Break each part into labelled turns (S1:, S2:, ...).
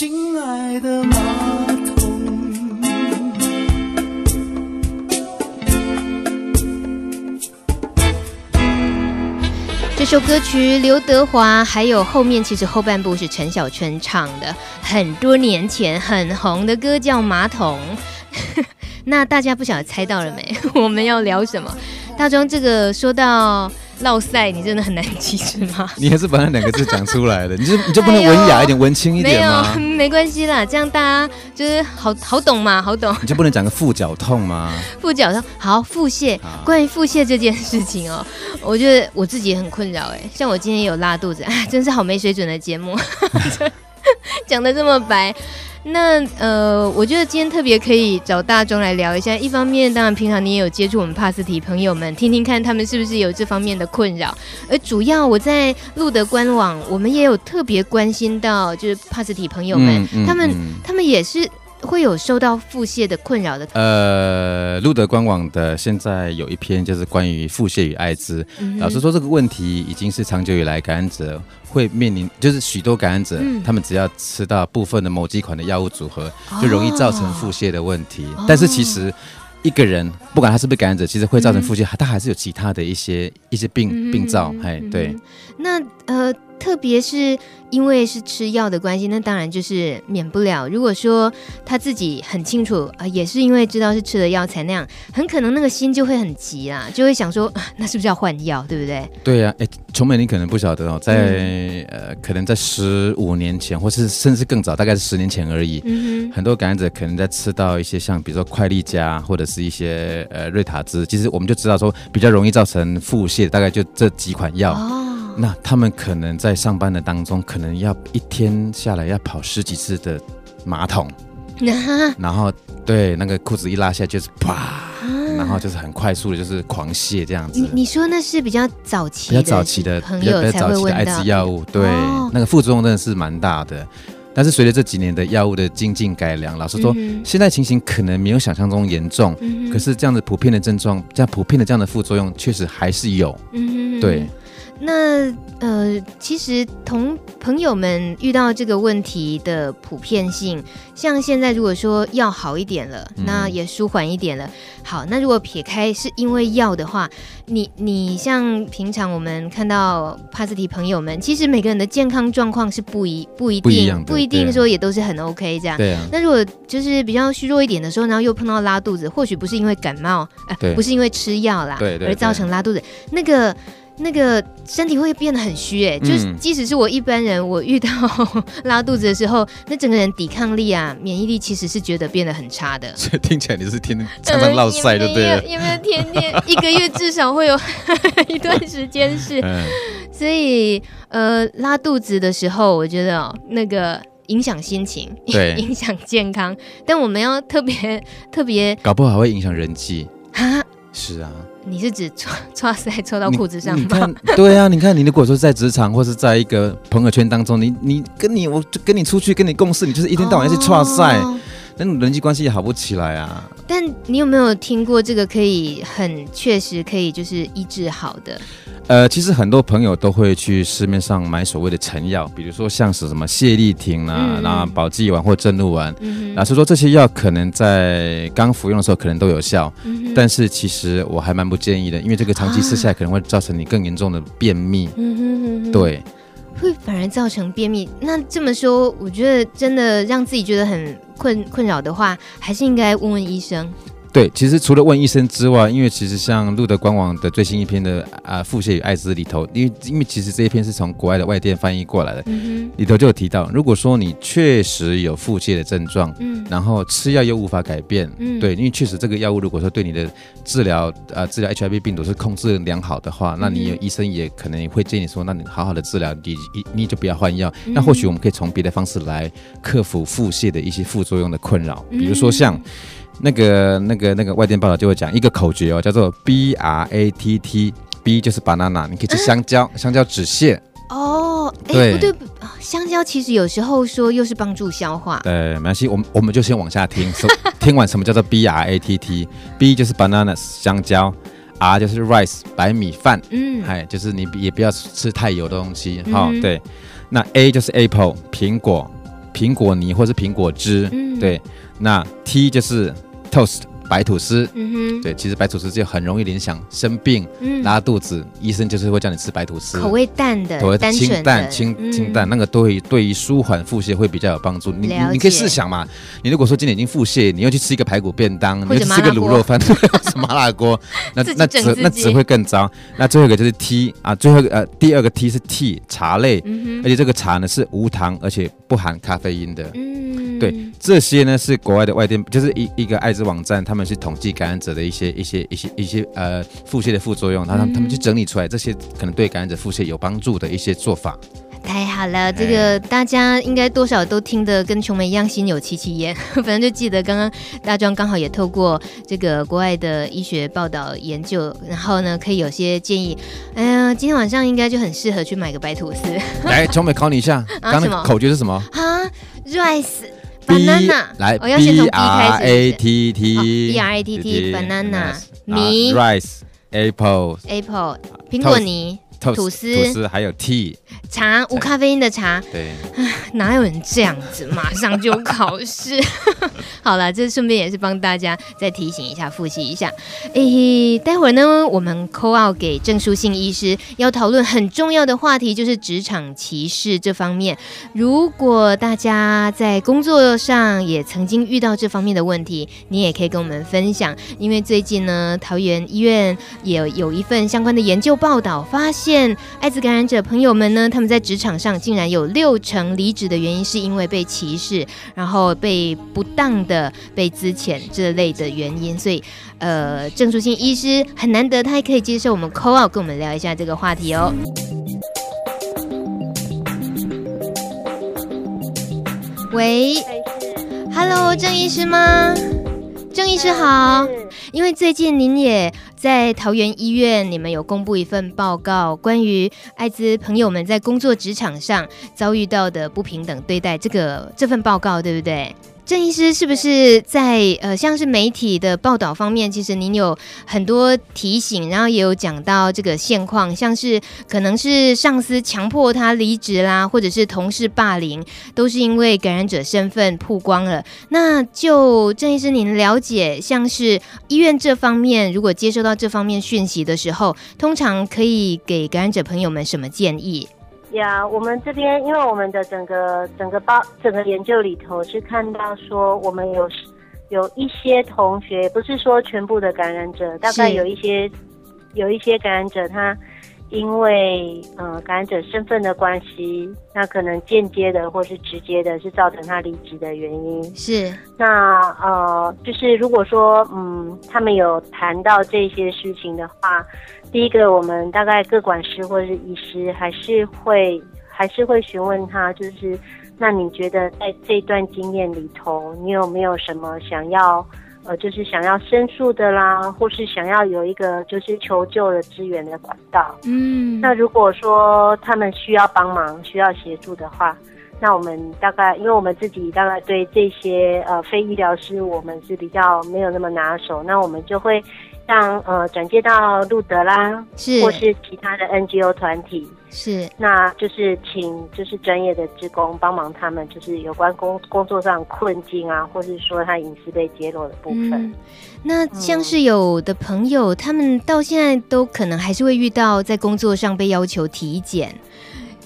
S1: 亲爱的马桶。
S2: 这首歌曲刘德华，还有后面其实后半部是陈小春唱的，很多年前很红的歌叫《马桶》。那大家不晓得猜到了没？我们要聊什么？大庄，这个说到烙赛，你真的很难记是吗？
S3: 你还是把那两个字讲出来的，你就你就不能文雅一点、哎、文青一点吗？
S2: 没有，没关系啦，这样大家就是好好懂嘛，好懂。
S3: 你就不能讲个腹绞痛吗？
S2: 腹绞痛，好，腹泻。关于腹泻这件事情哦，我觉得我自己也很困扰哎。像我今天有拉肚子，哎，真是好没水准的节目，讲的这么白。那呃，我觉得今天特别可以找大钟来聊一下。一方面，当然平常你也有接触我们帕斯提朋友们，听听看他们是不是有这方面的困扰。而主要我在路德官网，我们也有特别关心到，就是帕斯提朋友们，嗯嗯、他们他们也是会有受到腹泻的困扰的。
S3: 呃，路德官网的现在有一篇就是关于腹泻与艾滋。嗯、老实说，这个问题已经是长久以来感染者。会面临就是许多感染者，嗯、他们只要吃到部分的某几款的药物组合，就容易造成腹泻的问题。哦、但是其实一个人不管他是不是感染者，其实会造成腹泻，他、嗯、还是有其他的一些一些病病灶。哎、嗯，对。
S2: 那呃。特别是因为是吃药的关系，那当然就是免不了。如果说他自己很清楚啊、呃，也是因为知道是吃了药才那样，很可能那个心就会很急啊，就会想说，啊、那是不是要换药，对不对？
S3: 对呀、啊，哎，琼美，你可能不晓得哦，在、嗯、呃，可能在十五年前，或是甚至更早，大概是十年前而已。嗯哼，很多感染者可能在吃到一些像比如说快利佳或者是一些呃瑞塔兹，其实我们就知道说比较容易造成腹泻，大概就这几款药。哦那他们可能在上班的当中，可能要一天下来要跑十几次的马桶，然后对那个裤子一拉下就是啪，然后就是很快速的，就是狂泻这样子。
S2: 你你说那是比较早期，
S3: 比较早期的朋友比较早期的艾滋药物，对，那个副作用真的是蛮大的。但是随着这几年的药物的精进改良，老实说，现在情形可能没有想象中严重，可是这样子普遍的症状，这样普遍的这样的副作用，确实还是有，对。
S2: 那呃，其实同朋友们遇到这个问题的普遍性，像现在如果说药好一点了，那也舒缓一点了。嗯、好，那如果撇开是因为药的话，你你像平常我们看到帕斯提朋友们，其实每个人的健康状况是不一不一定不一，定说也都是很 OK 这样。对啊。那如果就是比较虚弱一点的时候，然后又碰到拉肚子，或许不是因为感冒，呃，不是因为吃药啦，对，对，对，而造成拉肚子，那个。那个身体会变得很虚哎，就是即使是我一般人，我遇到 拉肚子的时候，那整个人抵抗力啊、免疫力其实是觉得变得很差的。
S3: 所以听起来你是天天常常落赛，对不对？
S2: 有没有天天一个月至少 会有一段时间是？所以呃，拉肚子的时候，我觉得哦，那个影响心情，对，影响健康。但我们要特别特别，
S3: 搞不好会影响人际啊。是啊。
S2: 你是指抓抓塞抽到裤子上吗？
S3: 你看，对啊，你看，你如果说在职场或是在一个朋友圈当中，你你跟你我就跟你出去跟你共事，你就是一天到晚要去抓塞。哦那人际关系也好不起来啊！
S2: 但你有没有听过这个可以很确实可以就是医治好的？
S3: 呃，其实很多朋友都会去市面上买所谓的成药，比如说像是什么泻立停啊，嗯、然后保济丸或正露丸。老实说，这些药可能在刚服用的时候可能都有效，嗯、但是其实我还蛮不建议的，因为这个长期吃下来可能会造成你更严重的便秘。嗯、哼哼哼对。
S2: 会反而造成便秘。那这么说，我觉得真的让自己觉得很困困扰的话，还是应该问问医生。
S3: 对，其实除了问医生之外，因为其实像路德官网的最新一篇的啊腹泻与艾滋里头，因为因为其实这一篇是从国外的外电翻译过来的，嗯、里头就有提到，如果说你确实有腹泻的症状，嗯，然后吃药又无法改变，嗯，对，因为确实这个药物如果说对你的治疗啊治疗 HIV 病毒是控制良好的话，那你有医生也可能会建议说，那你好好的治疗，你你你就不要换药，嗯、那或许我们可以从别的方式来克服腹泻的一些副作用的困扰，比如说像。那个、那个、那个外电报道就会讲一个口诀哦，叫做 B R A T T，B 就是 banana，你可以吃香蕉，嗯、香蕉止泻。哦，哎，对不对，
S2: 香蕉其实有时候说又是帮助消化。
S3: 对，没关系，我们我们就先往下听，说 听完什么叫做 B R A T T，B 就是 banana 香蕉，R 就是 rice 白米饭，嗯，哎，就是你也不要吃太油的东西，哈、对，那 A 就是 apple 苹果。苹果泥或是苹果汁，
S2: 嗯
S3: 对。那 T 就是 toast 白吐司，
S2: 嗯哼，
S3: 对，其实白吐司就很容易联想生病、
S2: 嗯。
S3: 拉肚子，医生就是会叫你吃白吐司，
S2: 口味淡的，
S3: 口味清淡、清
S2: 嗯。
S3: 清淡，那个对于对于舒缓腹泻会比较有帮助。你你可以试想嘛，你如果说今天已经腹泻，你又去吃一个排骨便
S2: 当，
S3: 你又去吃
S2: 个
S3: 卤肉饭，或者麻辣锅，那那只那只会更糟。那最后一个就是 T 啊，最后呃第二个 T 是 T 茶类，
S2: 嗯
S3: 而且这个茶呢是无糖而且不含咖啡因的。
S2: 嗯，
S3: 对，这些呢是国外的外电，就是一一个艾滋网站，他们是统计感染者的一些一些一些一些呃腹泻的副作用，然后他们去整理出来这些可能对感染者腹泻有帮助的一些做法。
S2: 太好了，这个大家应该多少都听得跟琼梅一样心有戚戚焉。反正就记得刚刚大壮刚好也透过这个国外的医学报道研究，然后呢可以有些建议。哎呀，今天晚上应该就很适合去买个白吐司
S3: 来，琼美考你一下，
S2: 刚
S3: 刚口诀是什么
S2: 啊，rice。banana，
S3: 来
S2: 我要先从
S3: B 开
S2: 始
S3: A T
S2: 哦 T，B R A T T banana 米
S3: rice apple
S2: apple 苹果泥吐司
S3: 吐司还有 tea，
S2: 茶无咖啡因的茶，
S3: 对，
S2: 哪有人这样子马上就考试？好了，这顺便也是帮大家再提醒一下、复习一下。诶，待会儿呢，我们 call out 给郑书信医师，要讨论很重要的话题，就是职场歧视这方面。如果大家在工作上也曾经遇到这方面的问题，你也可以跟我们分享。因为最近呢，桃园医院也有有一份相关的研究报道，发现艾滋感染者朋友们呢，他们在职场上竟然有六成离职的原因是因为被歧视，然后被不当的被资遣这类的原因。所以，呃，郑淑欣医师很难得，他还可以接受我们 call out，跟我们聊一下这个话题哦。喂，Hello，郑医师吗？郑医师好。因为最近您也在桃园医院，你们有公布一份报告，关于艾滋朋友们在工作职场上遭遇到的不平等对待，这个这份报告对不对？郑医师是不是在呃，像是媒体的报道方面，其实您有很多提醒，然后也有讲到这个现况，像是可能是上司强迫他离职啦，或者是同事霸凌，都是因为感染者身份曝光了。那就郑医师您了解，像是医院这方面，如果接收到这方面讯息的时候，通常可以给感染者朋友们什么建议？
S4: 呀，我们这边因为我们的整个整个包整个研究里头是看到说，我们有有一些同学，不是说全部的感染者，大概有一些有一些感染者，他因为呃感染者身份的关系，那可能间接的或是直接的，是造成他离职的原因。
S2: 是，
S4: 那呃，就是如果说嗯，他们有谈到这些事情的话。第一个，我们大概各管师或者是医师还是会还是会询问他，就是那你觉得在这段经验里头，你有没有什么想要呃，就是想要申诉的啦，或是想要有一个就是求救的资源的管道？
S2: 嗯，
S4: 那如果说他们需要帮忙、需要协助的话，那我们大概因为我们自己大概对这些呃非医疗师，我们是比较没有那么拿手，那我们就会。让呃转接到路德啦，
S2: 是
S4: 或是其他的 NGO 团体，
S2: 是，
S4: 那就是请就是专业的职工帮忙他们，就是有关工工作上困境啊，或是说他隐私被揭露的部分。
S2: 嗯，那像是有的朋友，他们到现在都可能还是会遇到在工作上被要求体检，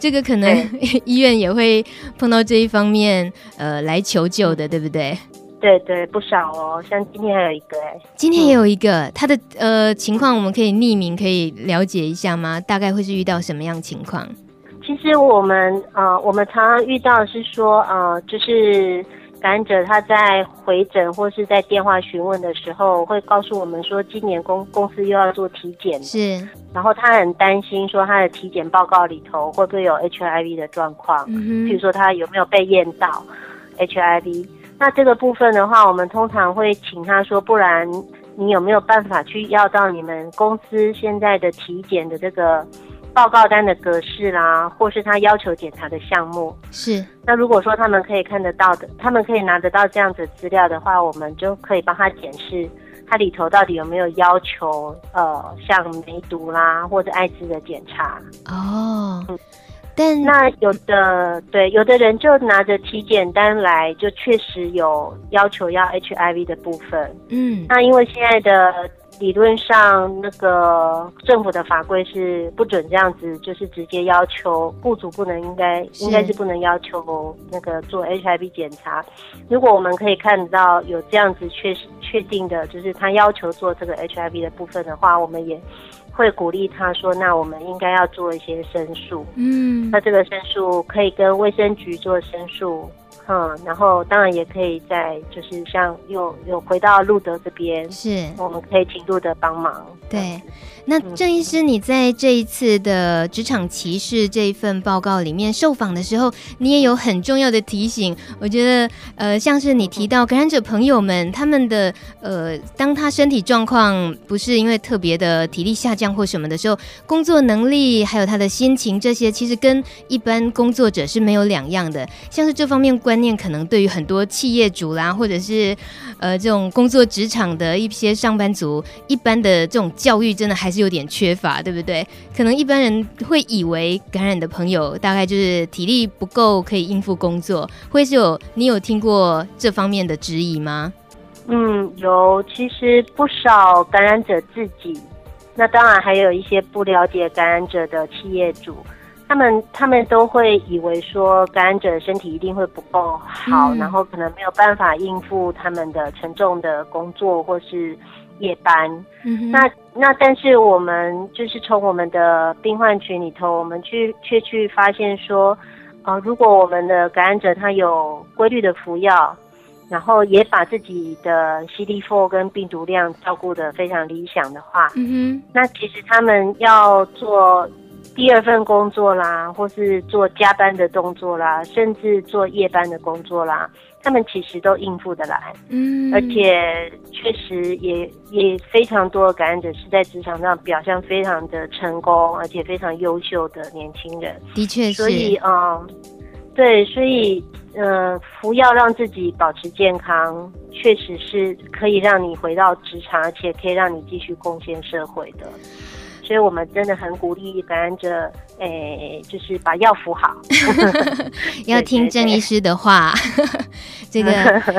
S2: 这个可能 医院也会碰到这一方面呃来求救的，对不对？
S4: 对对，不少哦，像今天还有一个哎，
S2: 今天也有一个，嗯、他的呃情况，我们可以匿名可以了解一下吗？大概会是遇到什么样情况？
S4: 其实我们呃，我们常常遇到的是说呃，就是感染者他在回诊或是在电话询问的时候，会告诉我们说，今年公公司又要做体检，
S2: 是，
S4: 然后他很担心说他的体检报告里头会不会有 HIV 的状况，嗯哼，比如说他有没有被验到 HIV。那这个部分的话，我们通常会请他说，不然你有没有办法去要到你们公司现在的体检的这个报告单的格式啦，或是他要求检查的项目？
S2: 是。
S4: 那如果说他们可以看得到的，他们可以拿得到这样子资料的话，我们就可以帮他检视，它里头到底有没有要求，呃，像梅毒啦或者艾滋的检查。
S2: 哦。嗯但
S4: 那有的对，有的人就拿着体检单来，就确实有要求要 HIV 的部分。
S2: 嗯，
S4: 那因为现在的。理论上，那个政府的法规是不准这样子，就是直接要求雇主不能应该应该是不能要求那个做 HIV 检查。如果我们可以看到有这样子确实确定的，就是他要求做这个 HIV 的部分的话，我们也会鼓励他说，那我们应该要做一些申诉。嗯，那这个申诉可以跟卫生局做申诉。嗯，然后当然也可以在，就是像又又回到路德这边，
S2: 是
S4: 我们可以请路德帮忙。
S2: 对，那郑医师，你在这一次的职场歧视这一份报告里面受访的时候，你也有很重要的提醒。我觉得，呃，像是你提到感染者朋友们，他们的呃，当他身体状况不是因为特别的体力下降或什么的时候，工作能力还有他的心情这些，其实跟一般工作者是没有两样的。像是这方面念，可能对于很多企业主啦，或者是呃这种工作职场的一些上班族，一般的这种。教育真的还是有点缺乏，对不对？可能一般人会以为感染的朋友大概就是体力不够可以应付工作，会是有你有听过这方面的质疑吗？
S4: 嗯，有，其实不少感染者自己，那当然还有一些不了解感染者的企业主，他们他们都会以为说感染者身体一定会不够好，嗯，然后可能没有办法应付他们的沉重的工作或是。夜班，嗯、那那但是我们就是从我们的病患群里头，我们去却去发现说，呃，如果我们的感染者他有规律的服药，然后也把自己的 CD4 跟病毒量照顾得非常理想的话，嗯哼，那其实他们要做第二份工作啦，或是做加班的动作啦，甚至做夜班的工作啦。他们其实都应付得来，嗯，而且确实也也非常多的感染者是在职场上表现非常的成功，而且非常优秀的年轻人。
S2: 的确是，
S4: 所以嗯，对，所以嗯，服药让自己保持健康，确实是可以让你回到职场，而且可以让你继续贡献社会的。所以我们真的很鼓励感染者，诶、欸，就是把药服好，
S2: 要听郑医师的话。这个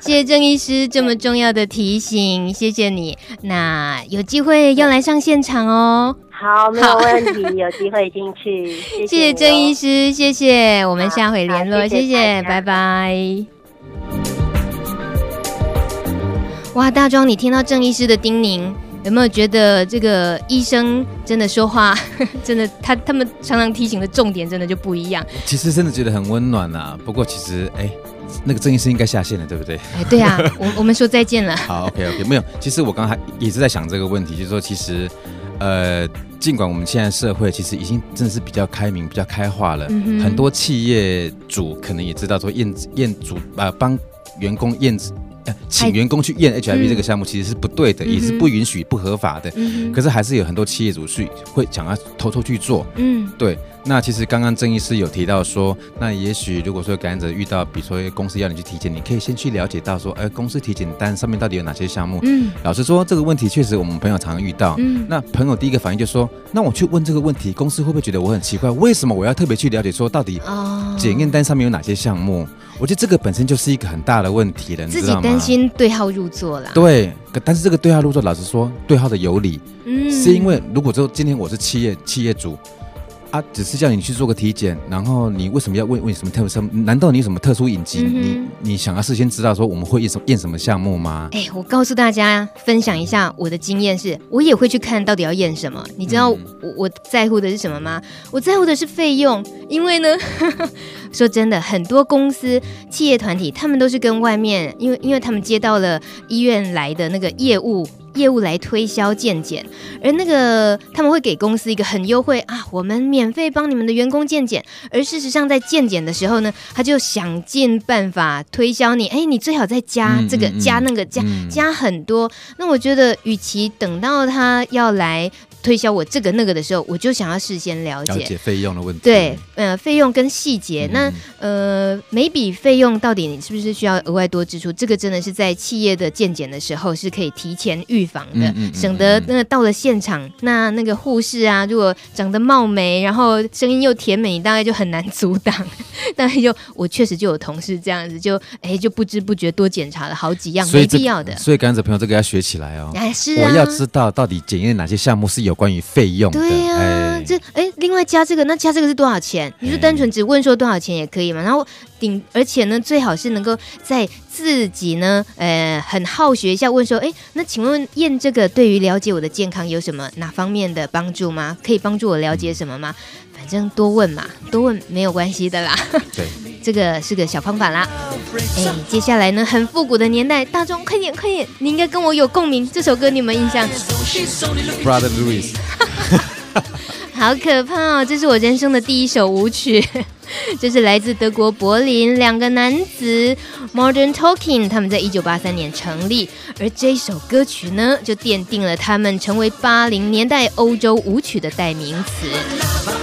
S2: 谢谢郑医师这么重要的提醒，谢谢你。那有机会要来上现场哦。
S4: 好，没有问题，有机会进去。谢谢
S2: 郑医师，谢谢，我们下回联络，谢谢，谢谢，拜拜。哇，大庄，你听到郑医师的叮咛？有没有觉得这个医生真的说话，真的他他们常常提醒的重点真的就不一样？
S3: 其实真的觉得很温暖啊。不过其实哎，那个郑医师应该下线了，对不对？
S2: 哎，对啊，我我们说再见了。
S3: 好，OK OK，没有。其实我刚才也是在想这个问题，就是说其实呃，尽管我们现在社会其实已经真的是比较开明、比较开化了，嗯、很多企业主可能也知道说验验主啊，帮员工验。请员工去验 HIV 这个项目其实是不对的，嗯、也是不允许、不合法的。嗯、可是还是有很多企业主去会想要偷偷去做。嗯，对。那其实刚刚郑医师有提到说，那也许如果说感染者遇到，比如说公司要你去体检，你可以先去了解到说，哎，公司体检单上面到底有哪些项目？嗯，老实说，这个问题确实我们朋友常常遇到。嗯，那朋友第一个反应就是说，那我去问这个问题，公司会不会觉得我很奇怪？为什么我要特别去了解说到底检验单上面有哪些项目？哦、我觉得这个本身就是一个很大的问题了？
S2: 自己担心对号入座了。
S3: 对，但是这个对号入座，老实说，对号的有理，嗯，是因为如果说今天我是企业企业主。他、啊、只是叫你去做个体检，然后你为什么要问问什么特殊？难道你有什么特殊隐疾？嗯、你你想要事先知道说我们会验什么验什么项目吗？哎，我告诉大家，分享一下我的经验是，我也会去看到底要验什么。你知道我我在乎的是什么吗？我在乎的是费用，因为呢，说真的，很多公司企业团体他们都是跟外面，因为因为他们接到了医院来的那个业务。业务来推销健检，而那个他们会给公司一个很优惠啊，我们免费帮你们的员工健检。而事实上，在健检的时候呢，他就想尽办法推销你，哎，你最好再加这个，嗯、加那个，加、嗯、加很多。那我觉得，与其等到他要来
S2: 推销我这个那个的时候，我就想要事先了解
S3: 了解费用的问题。
S2: 对，呃，费用跟细节，嗯、那呃，每笔费用到底你是不是需要额外多支出？这个真的是在企业的健检的时候是可以提前预防的，嗯嗯嗯、省得那个到了现场，那那个护士啊，如果长得貌美，然后声音又甜美，你大概就很难阻挡。大概就我确实就有同事这样子，就哎就不知不觉多检查了好几样没必要的。
S3: 所以感染者朋友这个要学起来哦。
S2: 哎，是啊，
S3: 我要知道到底检验哪些项目是有关于费用的。
S2: 对呀、啊，哎这哎另外加这个，那加这个是多少钱？你就单纯只问说多少钱也可以嘛。然后顶，而且呢，最好是能够在自己呢，呃，很好学一下，问说，哎，那请问验这个对于了解我的健康有什么哪方面的帮助吗？可以帮助我了解什么吗？反正多问嘛，多问没有关系的啦。
S3: 对，
S2: 这个是个小方法啦。哎，接下来呢，很复古的年代，大众快点快点，你应该跟我有共鸣。这首歌你们印象
S3: ？Brother Louis。
S2: 好可怕哦！这是我人生的第一首舞曲，这是来自德国柏林两个男子 Modern Talking，他们在一九八三年成立，而这首歌曲呢，就奠定了他们成为八零年代欧洲舞曲的代名词。